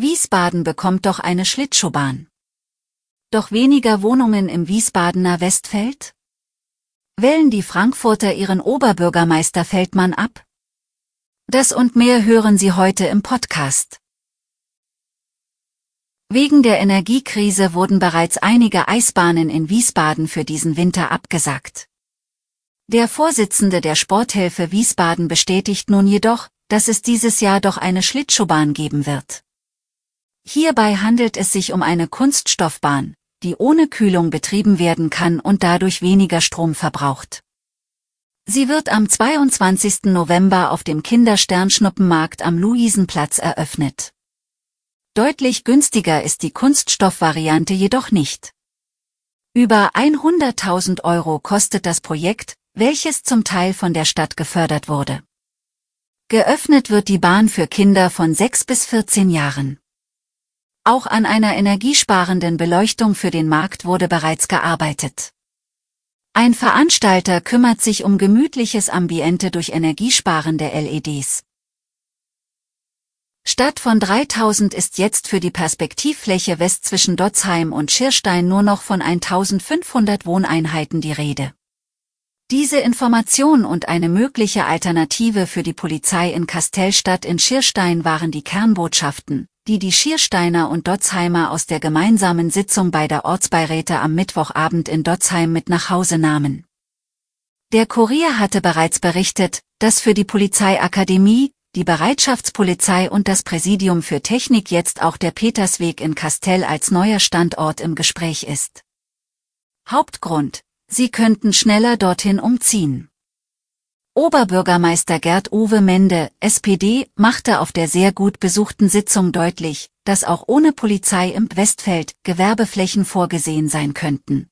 Wiesbaden bekommt doch eine Schlittschuhbahn. Doch weniger Wohnungen im Wiesbadener Westfeld? Wählen die Frankfurter ihren Oberbürgermeister Feldmann ab? Das und mehr hören Sie heute im Podcast. Wegen der Energiekrise wurden bereits einige Eisbahnen in Wiesbaden für diesen Winter abgesagt. Der Vorsitzende der Sporthilfe Wiesbaden bestätigt nun jedoch, dass es dieses Jahr doch eine Schlittschuhbahn geben wird. Hierbei handelt es sich um eine Kunststoffbahn, die ohne Kühlung betrieben werden kann und dadurch weniger Strom verbraucht. Sie wird am 22. November auf dem Kindersternschnuppenmarkt am Luisenplatz eröffnet. Deutlich günstiger ist die Kunststoffvariante jedoch nicht. Über 100.000 Euro kostet das Projekt, welches zum Teil von der Stadt gefördert wurde. Geöffnet wird die Bahn für Kinder von 6 bis 14 Jahren. Auch an einer energiesparenden Beleuchtung für den Markt wurde bereits gearbeitet. Ein Veranstalter kümmert sich um gemütliches Ambiente durch energiesparende LEDs. Statt von 3000 ist jetzt für die Perspektivfläche West zwischen Dotzheim und Schirstein nur noch von 1500 Wohneinheiten die Rede. Diese Information und eine mögliche Alternative für die Polizei in Kastellstadt in Schirstein waren die Kernbotschaften, die die Schiersteiner und Dotzheimer aus der gemeinsamen Sitzung bei der Ortsbeiräte am Mittwochabend in Dotzheim mit nach Hause nahmen. Der Kurier hatte bereits berichtet, dass für die Polizeiakademie, die Bereitschaftspolizei und das Präsidium für Technik jetzt auch der Petersweg in Kastell als neuer Standort im Gespräch ist. Hauptgrund, sie könnten schneller dorthin umziehen. Oberbürgermeister Gerd Uwe Mende, SPD, machte auf der sehr gut besuchten Sitzung deutlich, dass auch ohne Polizei im Westfeld Gewerbeflächen vorgesehen sein könnten.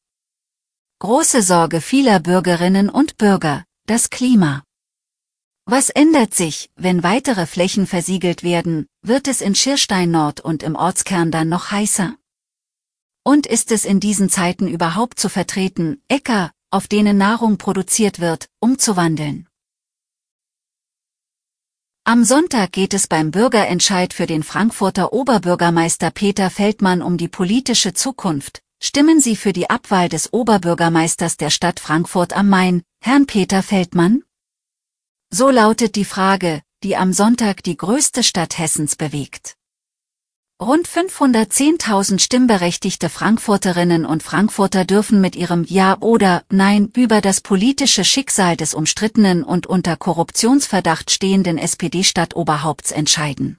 Große Sorge vieler Bürgerinnen und Bürger, das Klima. Was ändert sich, wenn weitere Flächen versiegelt werden, wird es in Schirstein Nord und im Ortskern dann noch heißer? Und ist es in diesen Zeiten überhaupt zu vertreten, Äcker, auf denen Nahrung produziert wird, umzuwandeln? Am Sonntag geht es beim Bürgerentscheid für den Frankfurter Oberbürgermeister Peter Feldmann um die politische Zukunft. Stimmen Sie für die Abwahl des Oberbürgermeisters der Stadt Frankfurt am Main, Herrn Peter Feldmann? So lautet die Frage, die am Sonntag die größte Stadt Hessens bewegt. Rund 510.000 stimmberechtigte Frankfurterinnen und Frankfurter dürfen mit ihrem Ja oder Nein über das politische Schicksal des umstrittenen und unter Korruptionsverdacht stehenden SPD-Stadtoberhaupts entscheiden.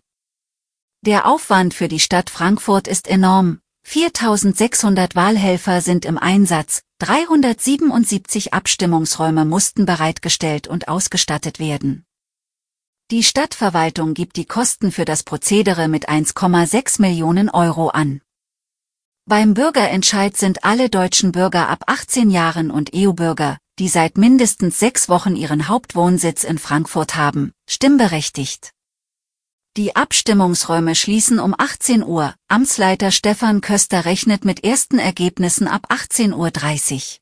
Der Aufwand für die Stadt Frankfurt ist enorm. 4600 Wahlhelfer sind im Einsatz, 377 Abstimmungsräume mussten bereitgestellt und ausgestattet werden. Die Stadtverwaltung gibt die Kosten für das Prozedere mit 1,6 Millionen Euro an. Beim Bürgerentscheid sind alle deutschen Bürger ab 18 Jahren und EU-Bürger, die seit mindestens sechs Wochen ihren Hauptwohnsitz in Frankfurt haben, stimmberechtigt. Die Abstimmungsräume schließen um 18 Uhr. Amtsleiter Stefan Köster rechnet mit ersten Ergebnissen ab 18.30 Uhr.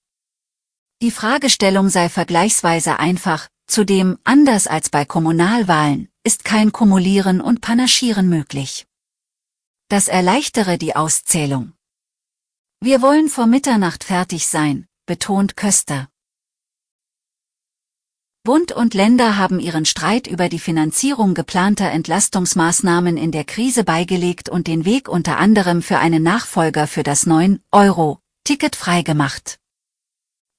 Die Fragestellung sei vergleichsweise einfach, Zudem, anders als bei Kommunalwahlen, ist kein Kumulieren und Panaschieren möglich. Das erleichtere die Auszählung. Wir wollen vor Mitternacht fertig sein, betont Köster. Bund und Länder haben ihren Streit über die Finanzierung geplanter Entlastungsmaßnahmen in der Krise beigelegt und den Weg unter anderem für einen Nachfolger für das 9-Euro-Ticket freigemacht.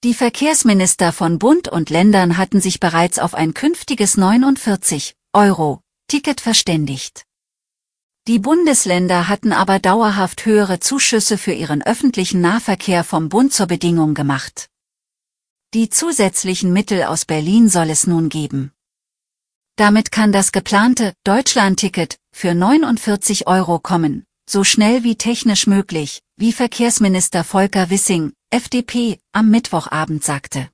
Die Verkehrsminister von Bund und Ländern hatten sich bereits auf ein künftiges 49 Euro Ticket verständigt. Die Bundesländer hatten aber dauerhaft höhere Zuschüsse für ihren öffentlichen Nahverkehr vom Bund zur Bedingung gemacht. Die zusätzlichen Mittel aus Berlin soll es nun geben. Damit kann das geplante Deutschlandticket für 49 Euro kommen, so schnell wie technisch möglich, wie Verkehrsminister Volker Wissing, FDP, am Mittwochabend sagte.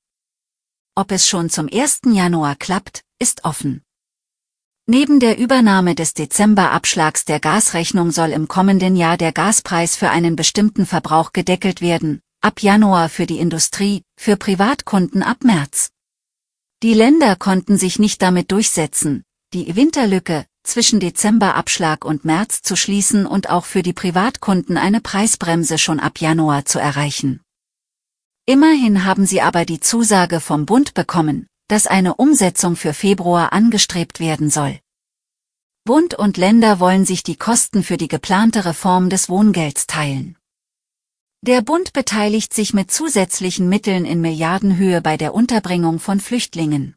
Ob es schon zum 1. Januar klappt, ist offen. Neben der Übernahme des Dezemberabschlags der Gasrechnung soll im kommenden Jahr der Gaspreis für einen bestimmten Verbrauch gedeckelt werden, ab Januar für die Industrie, für Privatkunden ab März. Die Länder konnten sich nicht damit durchsetzen, die Winterlücke zwischen Dezemberabschlag und März zu schließen und auch für die Privatkunden eine Preisbremse schon ab Januar zu erreichen. Immerhin haben sie aber die Zusage vom Bund bekommen, dass eine Umsetzung für Februar angestrebt werden soll. Bund und Länder wollen sich die Kosten für die geplante Reform des Wohngelds teilen. Der Bund beteiligt sich mit zusätzlichen Mitteln in Milliardenhöhe bei der Unterbringung von Flüchtlingen.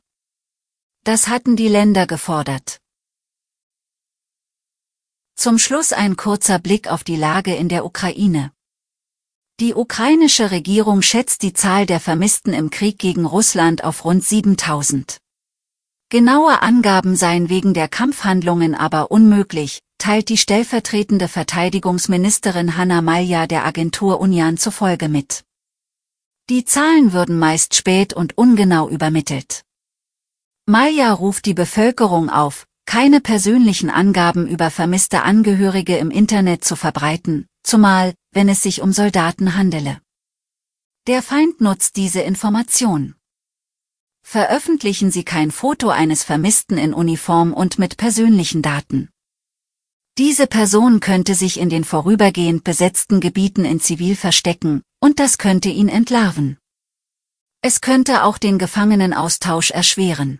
Das hatten die Länder gefordert. Zum Schluss ein kurzer Blick auf die Lage in der Ukraine. Die ukrainische Regierung schätzt die Zahl der Vermissten im Krieg gegen Russland auf rund 7000. Genaue Angaben seien wegen der Kampfhandlungen aber unmöglich, teilt die stellvertretende Verteidigungsministerin Hanna Malja der Agentur Union zufolge mit. Die Zahlen würden meist spät und ungenau übermittelt. Malja ruft die Bevölkerung auf, keine persönlichen Angaben über vermisste Angehörige im Internet zu verbreiten, zumal, wenn es sich um Soldaten handele. Der Feind nutzt diese Information. Veröffentlichen Sie kein Foto eines Vermissten in Uniform und mit persönlichen Daten. Diese Person könnte sich in den vorübergehend besetzten Gebieten in Zivil verstecken, und das könnte ihn entlarven. Es könnte auch den Gefangenenaustausch erschweren.